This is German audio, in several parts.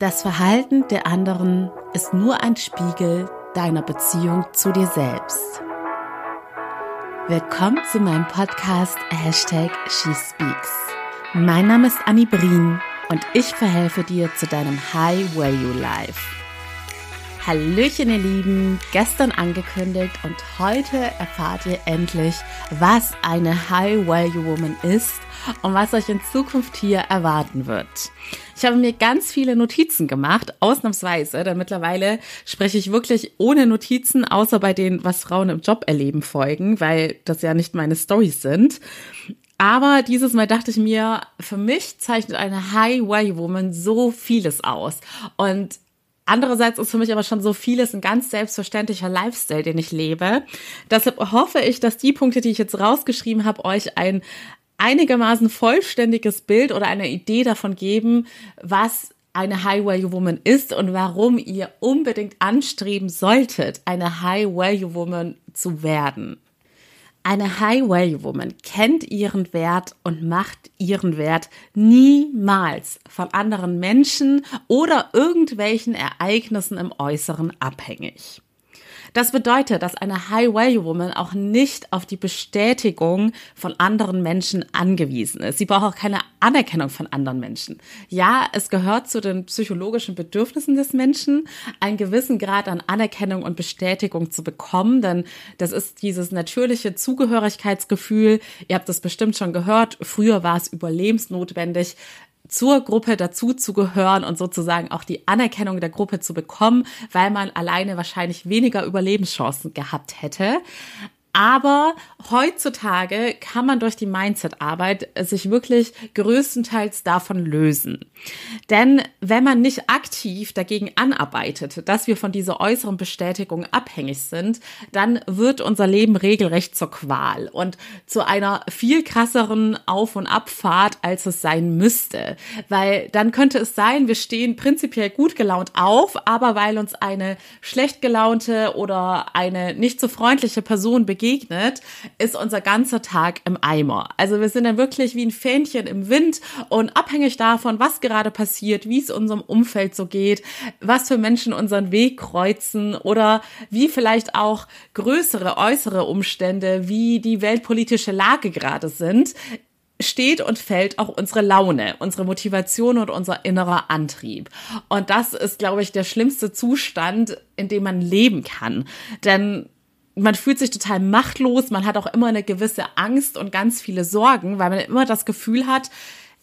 Das Verhalten der anderen ist nur ein Spiegel deiner Beziehung zu dir selbst. Willkommen zu meinem Podcast Hashtag SheSpeaks. Mein Name ist Annie Brien und ich verhelfe dir zu deinem High Value Life. Hallöchen ihr Lieben, gestern angekündigt und heute erfahrt ihr endlich, was eine High Value Woman ist und was euch in Zukunft hier erwarten wird. Ich habe mir ganz viele Notizen gemacht, ausnahmsweise, denn mittlerweile spreche ich wirklich ohne Notizen, außer bei den, was Frauen im Job erleben, Folgen, weil das ja nicht meine Stories sind. Aber dieses Mal dachte ich mir, für mich zeichnet eine High-Value-Woman so vieles aus. Und Andererseits ist für mich aber schon so vieles ein ganz selbstverständlicher Lifestyle, den ich lebe. Deshalb hoffe ich, dass die Punkte, die ich jetzt rausgeschrieben habe, euch ein einigermaßen vollständiges Bild oder eine Idee davon geben, was eine High-Value-Woman ist und warum ihr unbedingt anstreben solltet, eine High-Value-Woman zu werden. Eine High-Value-Woman kennt ihren Wert und macht ihren Wert niemals von anderen Menschen oder irgendwelchen Ereignissen im Äußeren abhängig. Das bedeutet, dass eine High-Value-Woman auch nicht auf die Bestätigung von anderen Menschen angewiesen ist. Sie braucht auch keine Anerkennung von anderen Menschen. Ja, es gehört zu den psychologischen Bedürfnissen des Menschen, einen gewissen Grad an Anerkennung und Bestätigung zu bekommen, denn das ist dieses natürliche Zugehörigkeitsgefühl. Ihr habt das bestimmt schon gehört. Früher war es überlebensnotwendig, zur Gruppe dazu zu gehören und sozusagen auch die Anerkennung der Gruppe zu bekommen, weil man alleine wahrscheinlich weniger Überlebenschancen gehabt hätte. Aber heutzutage kann man durch die Mindset-Arbeit sich wirklich größtenteils davon lösen. Denn wenn man nicht aktiv dagegen anarbeitet, dass wir von dieser äußeren Bestätigung abhängig sind, dann wird unser Leben regelrecht zur Qual und zu einer viel krasseren Auf- und Abfahrt, als es sein müsste. Weil dann könnte es sein, wir stehen prinzipiell gut gelaunt auf, aber weil uns eine schlecht gelaunte oder eine nicht so freundliche Person begegnet, begegnet, ist unser ganzer Tag im Eimer. Also wir sind dann wirklich wie ein Fähnchen im Wind und abhängig davon, was gerade passiert, wie es unserem Umfeld so geht, was für Menschen unseren Weg kreuzen oder wie vielleicht auch größere äußere Umstände, wie die weltpolitische Lage gerade sind, steht und fällt auch unsere Laune, unsere Motivation und unser innerer Antrieb. Und das ist, glaube ich, der schlimmste Zustand, in dem man leben kann. Denn man fühlt sich total machtlos, man hat auch immer eine gewisse Angst und ganz viele Sorgen, weil man immer das Gefühl hat,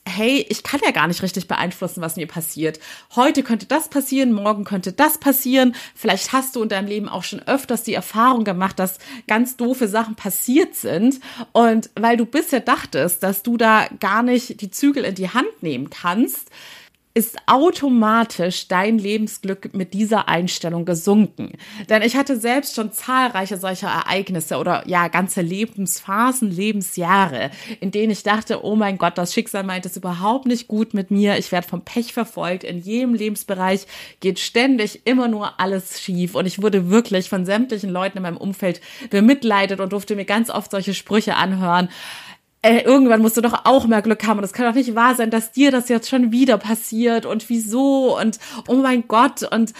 hey, ich kann ja gar nicht richtig beeinflussen, was mir passiert. Heute könnte das passieren, morgen könnte das passieren. Vielleicht hast du in deinem Leben auch schon öfters die Erfahrung gemacht, dass ganz doofe Sachen passiert sind. Und weil du bisher dachtest, dass du da gar nicht die Zügel in die Hand nehmen kannst, ist automatisch dein Lebensglück mit dieser Einstellung gesunken. Denn ich hatte selbst schon zahlreiche solcher Ereignisse oder ja, ganze Lebensphasen, Lebensjahre, in denen ich dachte, oh mein Gott, das Schicksal meint es überhaupt nicht gut mit mir. Ich werde vom Pech verfolgt. In jedem Lebensbereich geht ständig immer nur alles schief. Und ich wurde wirklich von sämtlichen Leuten in meinem Umfeld bemitleidet und durfte mir ganz oft solche Sprüche anhören äh, irgendwann musst du doch auch mehr Glück haben. Und es kann doch nicht wahr sein, dass dir das jetzt schon wieder passiert und wieso und oh mein Gott. Und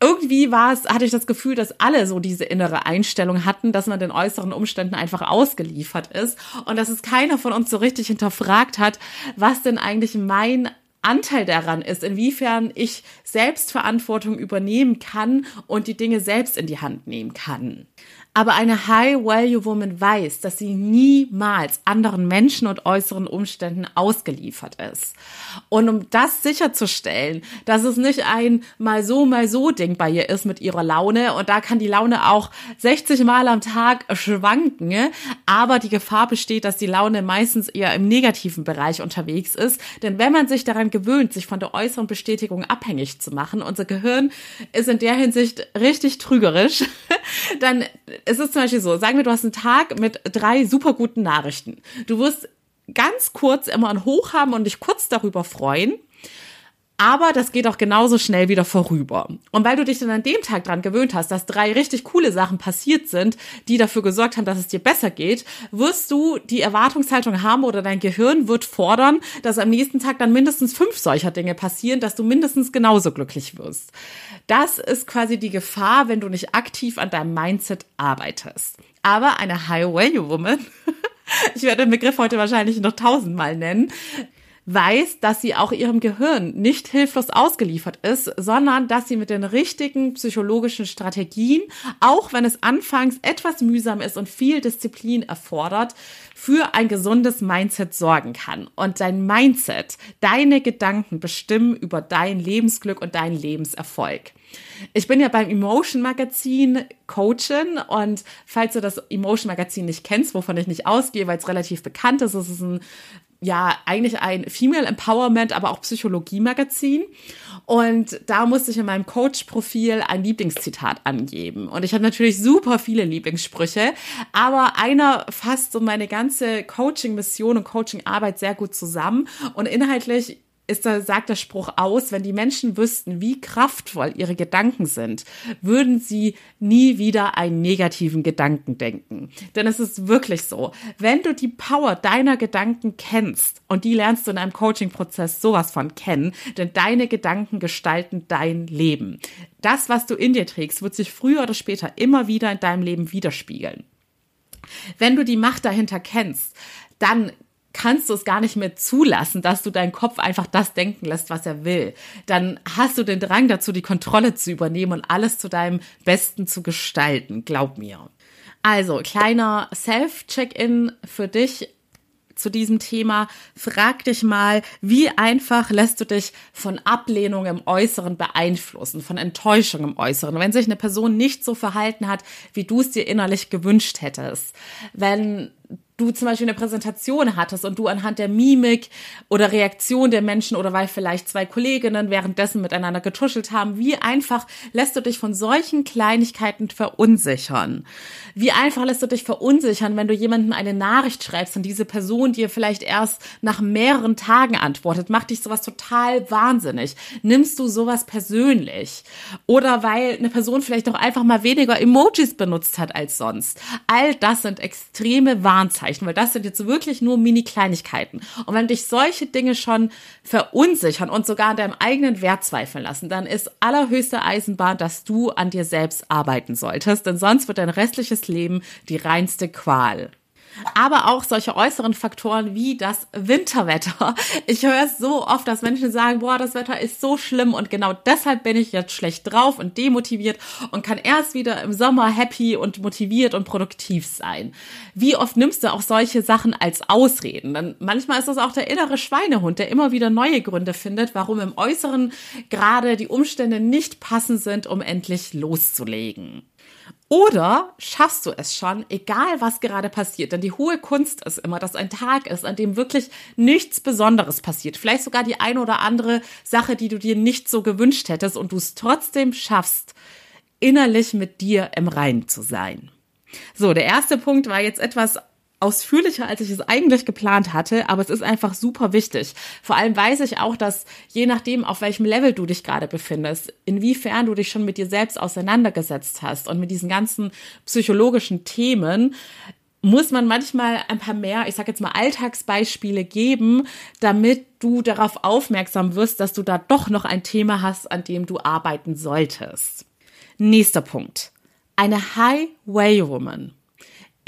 irgendwie war es, hatte ich das Gefühl, dass alle so diese innere Einstellung hatten, dass man den äußeren Umständen einfach ausgeliefert ist. Und dass es keiner von uns so richtig hinterfragt hat, was denn eigentlich mein Anteil daran ist, inwiefern ich Selbstverantwortung übernehmen kann und die Dinge selbst in die Hand nehmen kann. Aber eine High-Value-Woman weiß, dass sie niemals anderen Menschen und äußeren Umständen ausgeliefert ist. Und um das sicherzustellen, dass es nicht ein mal so, mal so Ding bei ihr ist mit ihrer Laune und da kann die Laune auch 60 Mal am Tag schwanken, aber die Gefahr besteht, dass die Laune meistens eher im negativen Bereich unterwegs ist. Denn wenn man sich daran gewöhnt, sich von der äußeren Bestätigung abhängig zu machen, unser Gehirn ist in der Hinsicht richtig trügerisch, dann es ist zum Beispiel so, sagen wir, du hast einen Tag mit drei super guten Nachrichten. Du wirst ganz kurz immer ein Hoch haben und dich kurz darüber freuen. Aber das geht auch genauso schnell wieder vorüber. Und weil du dich dann an dem Tag dran gewöhnt hast, dass drei richtig coole Sachen passiert sind, die dafür gesorgt haben, dass es dir besser geht, wirst du die Erwartungshaltung haben oder dein Gehirn wird fordern, dass am nächsten Tag dann mindestens fünf solcher Dinge passieren, dass du mindestens genauso glücklich wirst. Das ist quasi die Gefahr, wenn du nicht aktiv an deinem Mindset arbeitest. Aber eine High Value Woman, ich werde den Begriff heute wahrscheinlich noch tausendmal nennen, weiß, dass sie auch ihrem Gehirn nicht hilflos ausgeliefert ist, sondern dass sie mit den richtigen psychologischen Strategien, auch wenn es anfangs etwas mühsam ist und viel Disziplin erfordert, für ein gesundes Mindset sorgen kann. Und dein Mindset, deine Gedanken bestimmen über dein Lebensglück und deinen Lebenserfolg. Ich bin ja beim Emotion Magazin Coachin und falls du das Emotion Magazin nicht kennst, wovon ich nicht ausgehe, weil es relativ bekannt ist, es ist ein ja eigentlich ein Female Empowerment, aber auch Psychologie-Magazin. Und da musste ich in meinem Coach-Profil ein Lieblingszitat angeben. Und ich habe natürlich super viele Lieblingssprüche, aber einer fasst so meine ganze Coaching-Mission und Coaching-Arbeit sehr gut zusammen. Und inhaltlich ist da, sagt der Spruch aus, wenn die Menschen wüssten, wie kraftvoll ihre Gedanken sind, würden sie nie wieder einen negativen Gedanken denken. Denn es ist wirklich so, wenn du die Power deiner Gedanken kennst, und die lernst du in einem Coaching-Prozess sowas von kennen, denn deine Gedanken gestalten dein Leben. Das, was du in dir trägst, wird sich früher oder später immer wieder in deinem Leben widerspiegeln. Wenn du die Macht dahinter kennst, dann kannst du es gar nicht mehr zulassen, dass du deinen Kopf einfach das denken lässt, was er will. Dann hast du den Drang dazu, die Kontrolle zu übernehmen und alles zu deinem Besten zu gestalten. Glaub mir. Also, kleiner Self-Check-in für dich zu diesem Thema. Frag dich mal, wie einfach lässt du dich von Ablehnung im Äußeren beeinflussen, von Enttäuschung im Äußeren, wenn sich eine Person nicht so verhalten hat, wie du es dir innerlich gewünscht hättest. Wenn du zum Beispiel eine Präsentation hattest und du anhand der Mimik oder Reaktion der Menschen oder weil vielleicht zwei Kolleginnen währenddessen miteinander getuschelt haben, wie einfach lässt du dich von solchen Kleinigkeiten verunsichern? Wie einfach lässt du dich verunsichern, wenn du jemandem eine Nachricht schreibst und diese Person dir vielleicht erst nach mehreren Tagen antwortet? Macht dich sowas total wahnsinnig? Nimmst du sowas persönlich? Oder weil eine Person vielleicht auch einfach mal weniger Emojis benutzt hat als sonst? All das sind extreme Warnzeichen Anführungszeichen, weil das sind jetzt wirklich nur Mini-Kleinigkeiten. Und wenn dich solche Dinge schon verunsichern und sogar an deinem eigenen Wert zweifeln lassen, dann ist allerhöchste Eisenbahn, dass du an dir selbst arbeiten solltest, denn sonst wird dein restliches Leben die reinste Qual aber auch solche äußeren Faktoren wie das Winterwetter. Ich höre es so oft, dass Menschen sagen, boah, das Wetter ist so schlimm und genau deshalb bin ich jetzt schlecht drauf und demotiviert und kann erst wieder im Sommer happy und motiviert und produktiv sein. Wie oft nimmst du auch solche Sachen als Ausreden? Denn manchmal ist das auch der innere Schweinehund, der immer wieder neue Gründe findet, warum im Äußeren gerade die Umstände nicht passend sind, um endlich loszulegen. Oder schaffst du es schon, egal was gerade passiert, denn die hohe Kunst ist immer, dass ein Tag ist, an dem wirklich nichts Besonderes passiert. Vielleicht sogar die eine oder andere Sache, die du dir nicht so gewünscht hättest und du es trotzdem schaffst, innerlich mit dir im Reinen zu sein. So, der erste Punkt war jetzt etwas ausführlicher, als ich es eigentlich geplant hatte, aber es ist einfach super wichtig. Vor allem weiß ich auch, dass je nachdem, auf welchem Level du dich gerade befindest, inwiefern du dich schon mit dir selbst auseinandergesetzt hast und mit diesen ganzen psychologischen Themen, muss man manchmal ein paar mehr, ich sag jetzt mal Alltagsbeispiele geben, damit du darauf aufmerksam wirst, dass du da doch noch ein Thema hast, an dem du arbeiten solltest. Nächster Punkt. Eine High-Way-Woman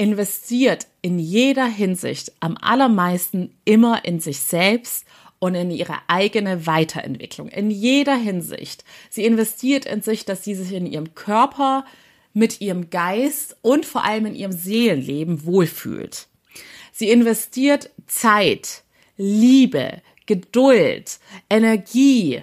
investiert in jeder Hinsicht am allermeisten immer in sich selbst und in ihre eigene Weiterentwicklung. In jeder Hinsicht. Sie investiert in sich, dass sie sich in ihrem Körper, mit ihrem Geist und vor allem in ihrem Seelenleben wohlfühlt. Sie investiert Zeit, Liebe, Geduld, Energie,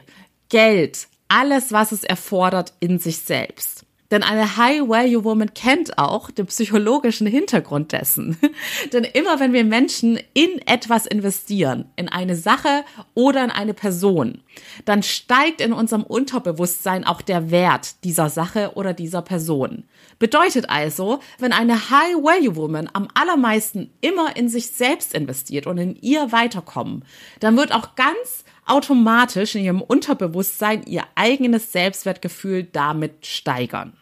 Geld, alles, was es erfordert, in sich selbst. Denn eine High-Value-Woman kennt auch den psychologischen Hintergrund dessen. Denn immer wenn wir Menschen in etwas investieren, in eine Sache oder in eine Person, dann steigt in unserem Unterbewusstsein auch der Wert dieser Sache oder dieser Person. Bedeutet also, wenn eine High-Value-Woman am allermeisten immer in sich selbst investiert und in ihr weiterkommen, dann wird auch ganz automatisch in ihrem Unterbewusstsein ihr eigenes Selbstwertgefühl damit steigern.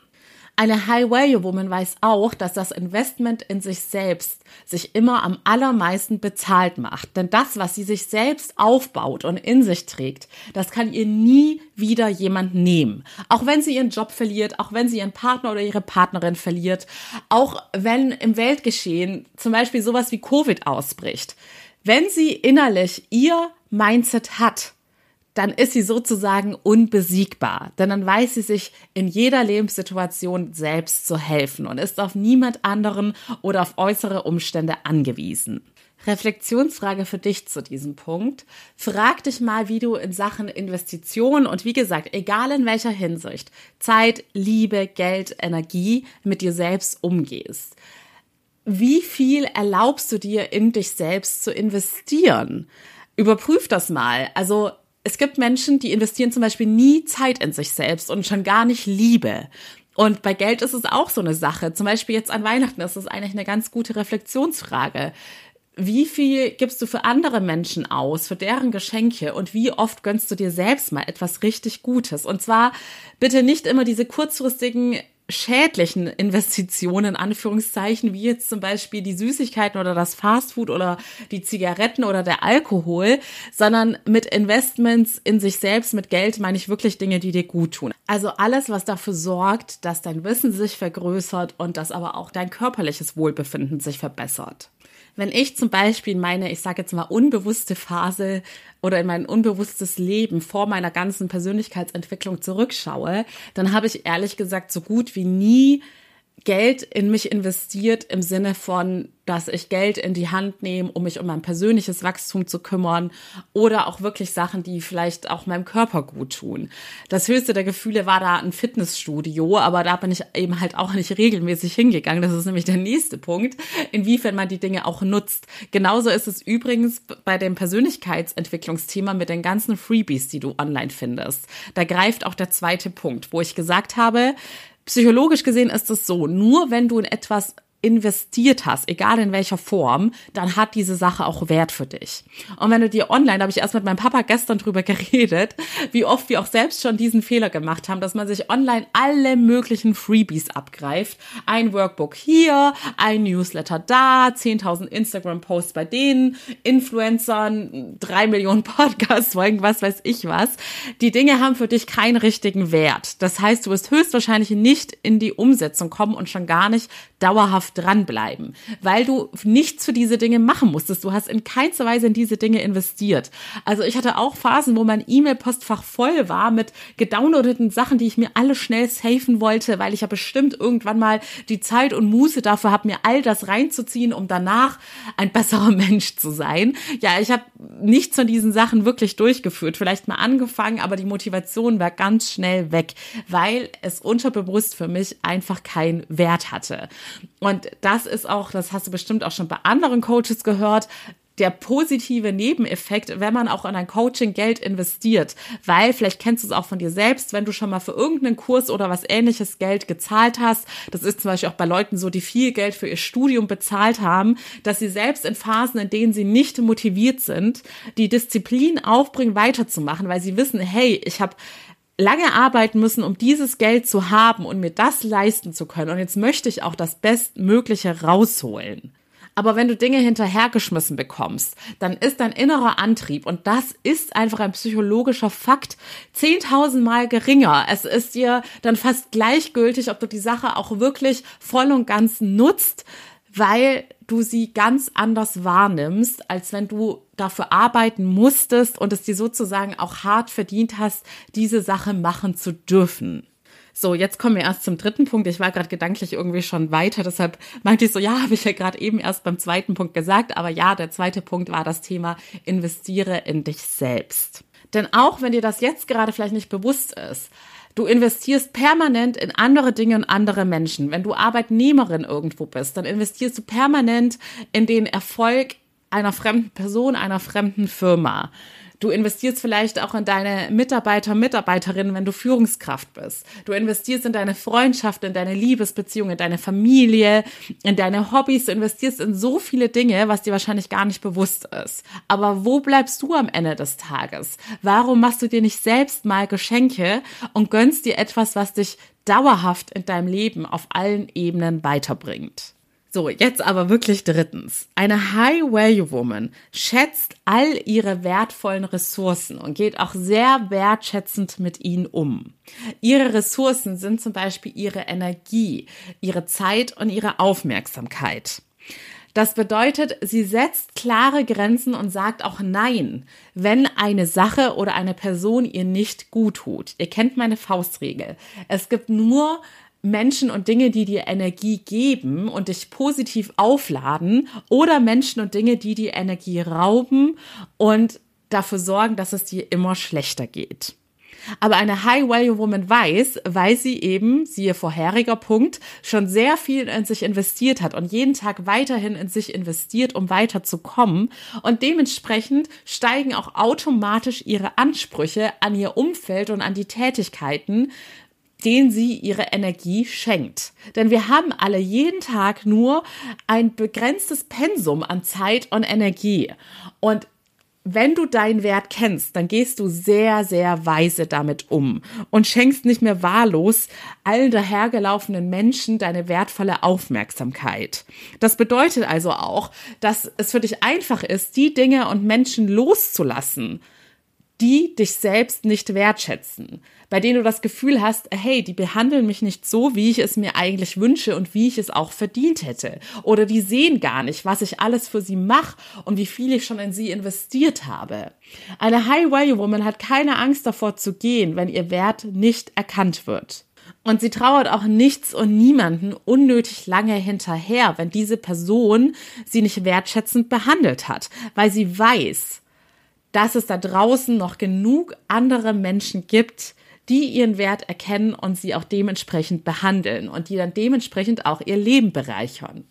Eine High-Value-Woman weiß auch, dass das Investment in sich selbst sich immer am allermeisten bezahlt macht. Denn das, was sie sich selbst aufbaut und in sich trägt, das kann ihr nie wieder jemand nehmen. Auch wenn sie ihren Job verliert, auch wenn sie ihren Partner oder ihre Partnerin verliert, auch wenn im Weltgeschehen zum Beispiel sowas wie Covid ausbricht. Wenn sie innerlich ihr Mindset hat, dann ist sie sozusagen unbesiegbar. Denn dann weiß sie sich in jeder Lebenssituation selbst zu helfen und ist auf niemand anderen oder auf äußere Umstände angewiesen. Reflexionsfrage für dich zu diesem Punkt. Frag dich mal, wie du in Sachen Investitionen und wie gesagt, egal in welcher Hinsicht, Zeit, Liebe, Geld, Energie mit dir selbst umgehst. Wie viel erlaubst du dir in dich selbst zu investieren? Überprüf das mal. Also es gibt Menschen, die investieren zum Beispiel nie Zeit in sich selbst und schon gar nicht Liebe. Und bei Geld ist es auch so eine Sache. Zum Beispiel jetzt an Weihnachten ist es eigentlich eine ganz gute Reflexionsfrage. Wie viel gibst du für andere Menschen aus, für deren Geschenke und wie oft gönnst du dir selbst mal etwas richtig Gutes? Und zwar bitte nicht immer diese kurzfristigen schädlichen Investitionen, Anführungszeichen, wie jetzt zum Beispiel die Süßigkeiten oder das Fastfood oder die Zigaretten oder der Alkohol, sondern mit Investments in sich selbst, mit Geld meine ich wirklich Dinge, die dir gut tun. Also alles, was dafür sorgt, dass dein Wissen sich vergrößert und dass aber auch dein körperliches Wohlbefinden sich verbessert. Wenn ich zum Beispiel in meine, ich sage jetzt mal, unbewusste Phase oder in mein unbewusstes Leben vor meiner ganzen Persönlichkeitsentwicklung zurückschaue, dann habe ich ehrlich gesagt so gut wie nie Geld in mich investiert im Sinne von, dass ich Geld in die Hand nehme, um mich um mein persönliches Wachstum zu kümmern oder auch wirklich Sachen, die vielleicht auch meinem Körper gut tun. Das höchste der Gefühle war da ein Fitnessstudio, aber da bin ich eben halt auch nicht regelmäßig hingegangen. Das ist nämlich der nächste Punkt, inwiefern man die Dinge auch nutzt. Genauso ist es übrigens bei dem Persönlichkeitsentwicklungsthema mit den ganzen Freebies, die du online findest. Da greift auch der zweite Punkt, wo ich gesagt habe, Psychologisch gesehen ist es so, nur wenn du in etwas investiert hast, egal in welcher Form, dann hat diese Sache auch Wert für dich. Und wenn du dir online, da habe ich erst mit meinem Papa gestern drüber geredet, wie oft wir auch selbst schon diesen Fehler gemacht haben, dass man sich online alle möglichen Freebies abgreift. Ein Workbook hier, ein Newsletter da, 10.000 Instagram-Posts bei denen, Influencern, drei Millionen Podcasts, irgendwas weiß ich was. Die Dinge haben für dich keinen richtigen Wert. Das heißt, du wirst höchstwahrscheinlich nicht in die Umsetzung kommen und schon gar nicht dauerhaft dranbleiben, weil du nichts für diese Dinge machen musstest. Du hast in keinster Weise in diese Dinge investiert. Also ich hatte auch Phasen, wo mein E-Mail-Postfach voll war mit gedownloadeten Sachen, die ich mir alle schnell safen wollte, weil ich ja bestimmt irgendwann mal die Zeit und Muße dafür habe, mir all das reinzuziehen, um danach ein besserer Mensch zu sein. Ja, ich habe nichts von diesen Sachen wirklich durchgeführt. Vielleicht mal angefangen, aber die Motivation war ganz schnell weg, weil es unterbewusst für mich einfach keinen Wert hatte. Und das ist auch, das hast du bestimmt auch schon bei anderen Coaches gehört, der positive Nebeneffekt, wenn man auch in ein Coaching Geld investiert, weil vielleicht kennst du es auch von dir selbst, wenn du schon mal für irgendeinen Kurs oder was ähnliches Geld gezahlt hast, das ist zum Beispiel auch bei Leuten so, die viel Geld für ihr Studium bezahlt haben, dass sie selbst in Phasen, in denen sie nicht motiviert sind, die Disziplin aufbringen, weiterzumachen, weil sie wissen, hey, ich habe lange arbeiten müssen, um dieses Geld zu haben und mir das leisten zu können. Und jetzt möchte ich auch das Bestmögliche rausholen. Aber wenn du Dinge hinterhergeschmissen bekommst, dann ist dein innerer Antrieb, und das ist einfach ein psychologischer Fakt, 10.000 Mal geringer. Es ist dir dann fast gleichgültig, ob du die Sache auch wirklich voll und ganz nutzt, weil du sie ganz anders wahrnimmst, als wenn du dafür arbeiten musstest und es dir sozusagen auch hart verdient hast, diese Sache machen zu dürfen. So, jetzt kommen wir erst zum dritten Punkt. Ich war gerade gedanklich irgendwie schon weiter, deshalb meinte ich so, ja, habe ich ja gerade eben erst beim zweiten Punkt gesagt, aber ja, der zweite Punkt war das Thema investiere in dich selbst. Denn auch wenn dir das jetzt gerade vielleicht nicht bewusst ist, Du investierst permanent in andere Dinge und andere Menschen. Wenn du Arbeitnehmerin irgendwo bist, dann investierst du permanent in den Erfolg einer fremden Person, einer fremden Firma. Du investierst vielleicht auch in deine Mitarbeiter, Mitarbeiterinnen, wenn du Führungskraft bist. Du investierst in deine Freundschaft, in deine Liebesbeziehung, in deine Familie, in deine Hobbys. Du investierst in so viele Dinge, was dir wahrscheinlich gar nicht bewusst ist. Aber wo bleibst du am Ende des Tages? Warum machst du dir nicht selbst mal Geschenke und gönnst dir etwas, was dich dauerhaft in deinem Leben auf allen Ebenen weiterbringt? So, jetzt aber wirklich drittens. Eine High-Value-Woman schätzt all ihre wertvollen Ressourcen und geht auch sehr wertschätzend mit ihnen um. Ihre Ressourcen sind zum Beispiel ihre Energie, ihre Zeit und ihre Aufmerksamkeit. Das bedeutet, sie setzt klare Grenzen und sagt auch Nein, wenn eine Sache oder eine Person ihr nicht gut tut. Ihr kennt meine Faustregel. Es gibt nur Menschen und Dinge, die dir Energie geben und dich positiv aufladen oder Menschen und Dinge, die dir Energie rauben und dafür sorgen, dass es dir immer schlechter geht. Aber eine High-Value-Woman weiß, weil sie eben, siehe vorheriger Punkt, schon sehr viel in sich investiert hat und jeden Tag weiterhin in sich investiert, um weiterzukommen. Und dementsprechend steigen auch automatisch ihre Ansprüche an ihr Umfeld und an die Tätigkeiten, den sie ihre Energie schenkt. Denn wir haben alle jeden Tag nur ein begrenztes Pensum an Zeit und Energie. Und wenn du deinen Wert kennst, dann gehst du sehr, sehr weise damit um und schenkst nicht mehr wahllos allen dahergelaufenen Menschen deine wertvolle Aufmerksamkeit. Das bedeutet also auch, dass es für dich einfach ist, die Dinge und Menschen loszulassen, die dich selbst nicht wertschätzen, bei denen du das Gefühl hast, hey, die behandeln mich nicht so, wie ich es mir eigentlich wünsche und wie ich es auch verdient hätte. Oder die sehen gar nicht, was ich alles für sie mache und wie viel ich schon in sie investiert habe. Eine High-Value-Woman hat keine Angst davor zu gehen, wenn ihr Wert nicht erkannt wird. Und sie trauert auch nichts und niemanden unnötig lange hinterher, wenn diese Person sie nicht wertschätzend behandelt hat, weil sie weiß, dass es da draußen noch genug andere Menschen gibt, die ihren Wert erkennen und sie auch dementsprechend behandeln und die dann dementsprechend auch ihr Leben bereichern.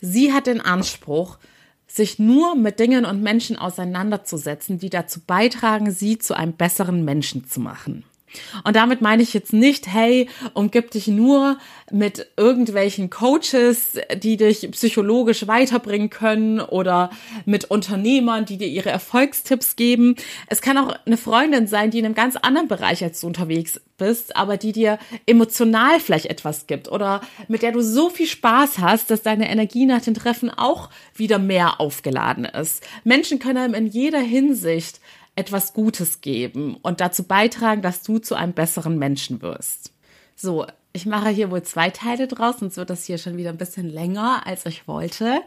Sie hat den Anspruch, sich nur mit Dingen und Menschen auseinanderzusetzen, die dazu beitragen, sie zu einem besseren Menschen zu machen. Und damit meine ich jetzt nicht, hey, umgib dich nur mit irgendwelchen Coaches, die dich psychologisch weiterbringen können oder mit Unternehmern, die dir ihre Erfolgstipps geben. Es kann auch eine Freundin sein, die in einem ganz anderen Bereich als du unterwegs bist, aber die dir emotional vielleicht etwas gibt oder mit der du so viel Spaß hast, dass deine Energie nach den Treffen auch wieder mehr aufgeladen ist. Menschen können in jeder Hinsicht etwas Gutes geben und dazu beitragen, dass du zu einem besseren Menschen wirst. So, ich mache hier wohl zwei Teile draus, sonst wird das hier schon wieder ein bisschen länger, als ich wollte.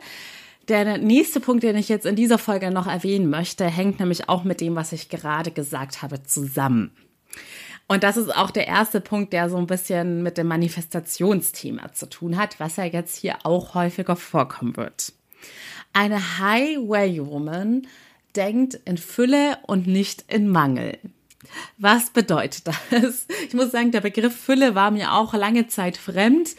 Der nächste Punkt, den ich jetzt in dieser Folge noch erwähnen möchte, hängt nämlich auch mit dem, was ich gerade gesagt habe, zusammen. Und das ist auch der erste Punkt, der so ein bisschen mit dem Manifestationsthema zu tun hat, was ja jetzt hier auch häufiger vorkommen wird. Eine High-Value-Woman denkt in Fülle und nicht in Mangel. Was bedeutet das? Ich muss sagen, der Begriff Fülle war mir auch lange Zeit fremd.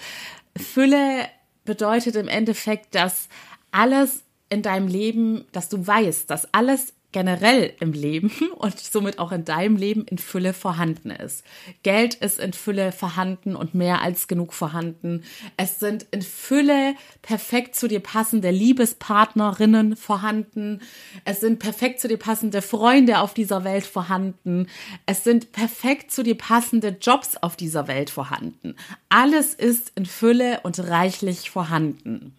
Fülle bedeutet im Endeffekt, dass alles in deinem Leben, dass du weißt, dass alles generell im Leben und somit auch in deinem Leben in Fülle vorhanden ist. Geld ist in Fülle vorhanden und mehr als genug vorhanden. Es sind in Fülle perfekt zu dir passende Liebespartnerinnen vorhanden. Es sind perfekt zu dir passende Freunde auf dieser Welt vorhanden. Es sind perfekt zu dir passende Jobs auf dieser Welt vorhanden. Alles ist in Fülle und reichlich vorhanden.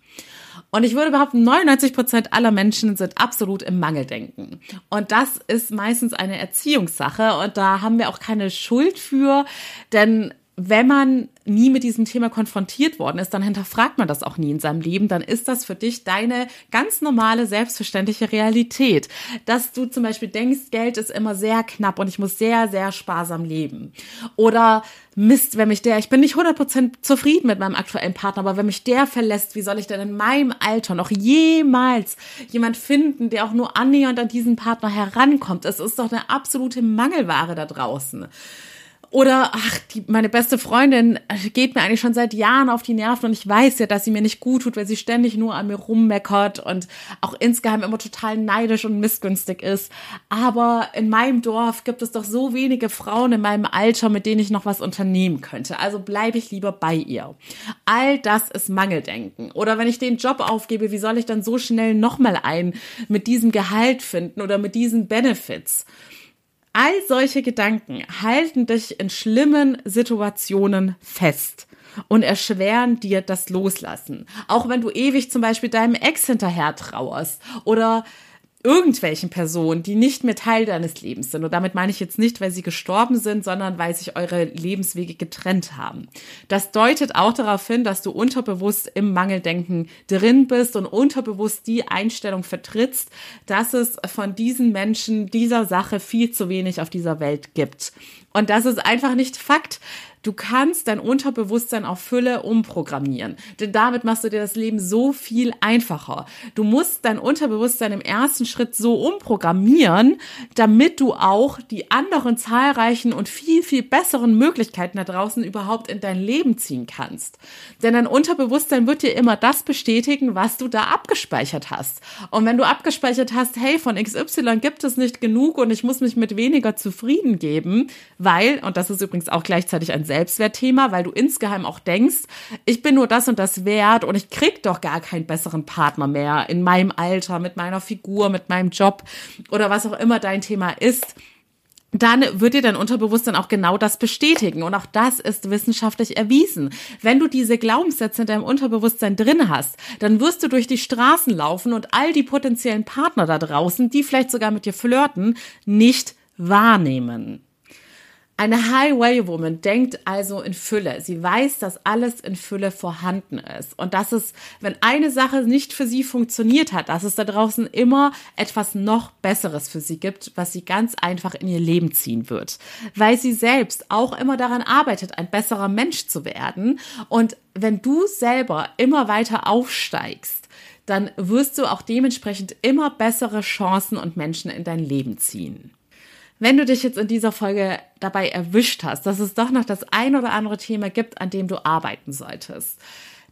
Und ich würde behaupten, 99 Prozent aller Menschen sind absolut im Mangeldenken. Und das ist meistens eine Erziehungssache und da haben wir auch keine Schuld für, denn wenn man nie mit diesem Thema konfrontiert worden ist, dann hinterfragt man das auch nie in seinem Leben. Dann ist das für dich deine ganz normale, selbstverständliche Realität. Dass du zum Beispiel denkst, Geld ist immer sehr knapp und ich muss sehr, sehr sparsam leben. Oder Mist, wenn mich der, ich bin nicht 100% zufrieden mit meinem aktuellen Partner, aber wenn mich der verlässt, wie soll ich denn in meinem Alter noch jemals jemand finden, der auch nur annähernd an diesen Partner herankommt? Es ist doch eine absolute Mangelware da draußen. Oder, ach, die, meine beste Freundin geht mir eigentlich schon seit Jahren auf die Nerven und ich weiß ja, dass sie mir nicht gut tut, weil sie ständig nur an mir rummeckert und auch insgeheim immer total neidisch und missgünstig ist. Aber in meinem Dorf gibt es doch so wenige Frauen in meinem Alter, mit denen ich noch was unternehmen könnte. Also bleibe ich lieber bei ihr. All das ist Mangeldenken. Oder wenn ich den Job aufgebe, wie soll ich dann so schnell nochmal einen mit diesem Gehalt finden oder mit diesen Benefits? All solche Gedanken halten dich in schlimmen Situationen fest und erschweren dir das Loslassen. Auch wenn du ewig zum Beispiel deinem Ex hinterher trauerst oder irgendwelchen Personen, die nicht mehr Teil deines Lebens sind. Und damit meine ich jetzt nicht, weil sie gestorben sind, sondern weil sich eure Lebenswege getrennt haben. Das deutet auch darauf hin, dass du unterbewusst im Mangeldenken drin bist und unterbewusst die Einstellung vertrittst, dass es von diesen Menschen dieser Sache viel zu wenig auf dieser Welt gibt. Und das ist einfach nicht Fakt. Du kannst dein Unterbewusstsein auf Fülle umprogrammieren. Denn damit machst du dir das Leben so viel einfacher. Du musst dein Unterbewusstsein im ersten Schritt so umprogrammieren, damit du auch die anderen zahlreichen und viel, viel besseren Möglichkeiten da draußen überhaupt in dein Leben ziehen kannst. Denn dein Unterbewusstsein wird dir immer das bestätigen, was du da abgespeichert hast. Und wenn du abgespeichert hast, hey, von XY gibt es nicht genug und ich muss mich mit weniger zufrieden geben, weil, und das ist übrigens auch gleichzeitig ein Selbstwertthema, weil du insgeheim auch denkst, ich bin nur das und das wert und ich krieg doch gar keinen besseren Partner mehr in meinem Alter, mit meiner Figur, mit meinem Job oder was auch immer dein Thema ist dann wird dir dein Unterbewusstsein auch genau das bestätigen. Und auch das ist wissenschaftlich erwiesen. Wenn du diese Glaubenssätze in deinem Unterbewusstsein drin hast, dann wirst du durch die Straßen laufen und all die potenziellen Partner da draußen, die vielleicht sogar mit dir flirten, nicht wahrnehmen. Eine High-Value-Woman denkt also in Fülle. Sie weiß, dass alles in Fülle vorhanden ist. Und dass es, wenn eine Sache nicht für sie funktioniert hat, dass es da draußen immer etwas noch Besseres für sie gibt, was sie ganz einfach in ihr Leben ziehen wird. Weil sie selbst auch immer daran arbeitet, ein besserer Mensch zu werden. Und wenn du selber immer weiter aufsteigst, dann wirst du auch dementsprechend immer bessere Chancen und Menschen in dein Leben ziehen. Wenn du dich jetzt in dieser Folge dabei erwischt hast, dass es doch noch das ein oder andere Thema gibt, an dem du arbeiten solltest,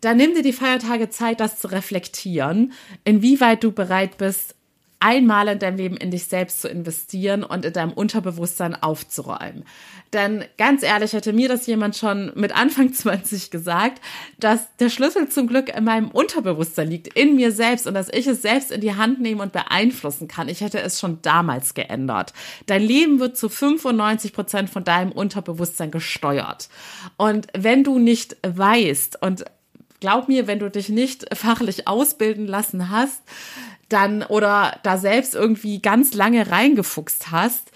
dann nimm dir die Feiertage Zeit, das zu reflektieren, inwieweit du bereit bist, einmal in deinem Leben in dich selbst zu investieren und in deinem Unterbewusstsein aufzuräumen. Denn ganz ehrlich hätte mir das jemand schon mit Anfang 20 gesagt, dass der Schlüssel zum Glück in meinem Unterbewusstsein liegt, in mir selbst und dass ich es selbst in die Hand nehmen und beeinflussen kann. Ich hätte es schon damals geändert. Dein Leben wird zu 95 Prozent von deinem Unterbewusstsein gesteuert. Und wenn du nicht weißt und glaub mir, wenn du dich nicht fachlich ausbilden lassen hast, dann oder da selbst irgendwie ganz lange reingefuchst hast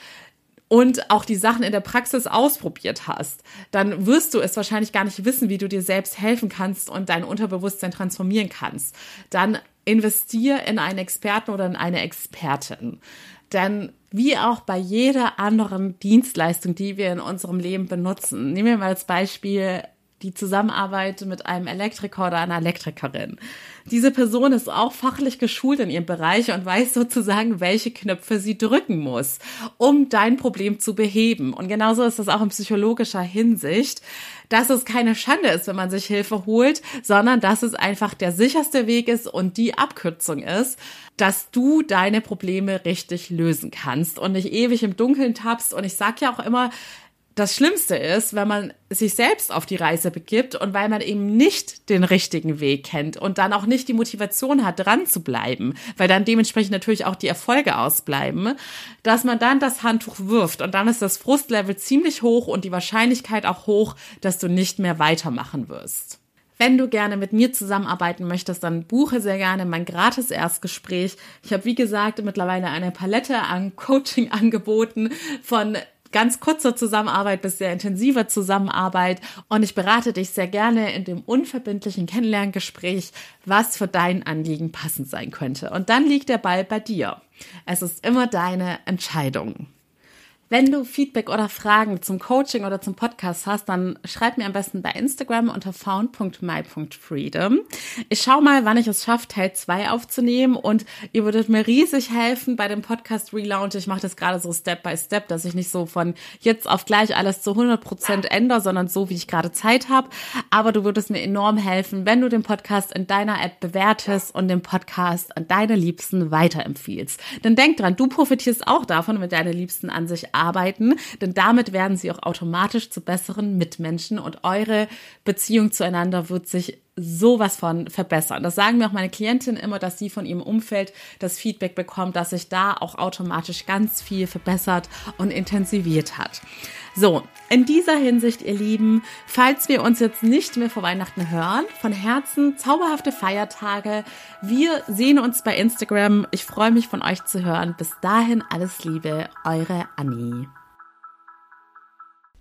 und auch die Sachen in der Praxis ausprobiert hast, dann wirst du es wahrscheinlich gar nicht wissen, wie du dir selbst helfen kannst und dein Unterbewusstsein transformieren kannst. Dann investier in einen Experten oder in eine Expertin. Denn wie auch bei jeder anderen Dienstleistung, die wir in unserem Leben benutzen, nehmen wir mal als Beispiel die Zusammenarbeit mit einem Elektriker oder einer Elektrikerin. Diese Person ist auch fachlich geschult in ihrem Bereich und weiß sozusagen, welche Knöpfe sie drücken muss, um dein Problem zu beheben. Und genauso ist das auch in psychologischer Hinsicht, dass es keine Schande ist, wenn man sich Hilfe holt, sondern dass es einfach der sicherste Weg ist und die Abkürzung ist, dass du deine Probleme richtig lösen kannst und nicht ewig im Dunkeln tappst. Und ich sag ja auch immer, das Schlimmste ist, wenn man sich selbst auf die Reise begibt und weil man eben nicht den richtigen Weg kennt und dann auch nicht die Motivation hat, dran zu bleiben, weil dann dementsprechend natürlich auch die Erfolge ausbleiben, dass man dann das Handtuch wirft und dann ist das Frustlevel ziemlich hoch und die Wahrscheinlichkeit auch hoch, dass du nicht mehr weitermachen wirst. Wenn du gerne mit mir zusammenarbeiten möchtest, dann buche sehr gerne mein gratis Erstgespräch. Ich habe, wie gesagt, mittlerweile eine Palette an Coaching-Angeboten von ganz kurzer Zusammenarbeit bis sehr intensiver Zusammenarbeit und ich berate dich sehr gerne in dem unverbindlichen Kennenlerngespräch, was für dein Anliegen passend sein könnte. Und dann liegt der Ball bei dir. Es ist immer deine Entscheidung. Wenn du Feedback oder Fragen zum Coaching oder zum Podcast hast, dann schreib mir am besten bei Instagram unter found.my.freedom. Ich schau mal, wann ich es schaffe, Teil 2 aufzunehmen und ihr würdet mir riesig helfen bei dem Podcast Relaunch. Ich mache das gerade so Step by Step, dass ich nicht so von jetzt auf gleich alles zu 100 Prozent ändere, sondern so, wie ich gerade Zeit habe. Aber du würdest mir enorm helfen, wenn du den Podcast in deiner App bewertest und den Podcast an deine Liebsten weiterempfiehlst. Denn denk dran, du profitierst auch davon, wenn deine Liebsten an sich arbeiten, denn damit werden sie auch automatisch zu besseren Mitmenschen und eure Beziehung zueinander wird sich sowas von verbessern. Das sagen mir auch meine Klientin immer, dass sie von ihrem Umfeld das Feedback bekommt, dass sich da auch automatisch ganz viel verbessert und intensiviert hat. So, in dieser Hinsicht, ihr Lieben, falls wir uns jetzt nicht mehr vor Weihnachten hören, von Herzen zauberhafte Feiertage. Wir sehen uns bei Instagram. Ich freue mich von euch zu hören. Bis dahin alles Liebe, eure Annie.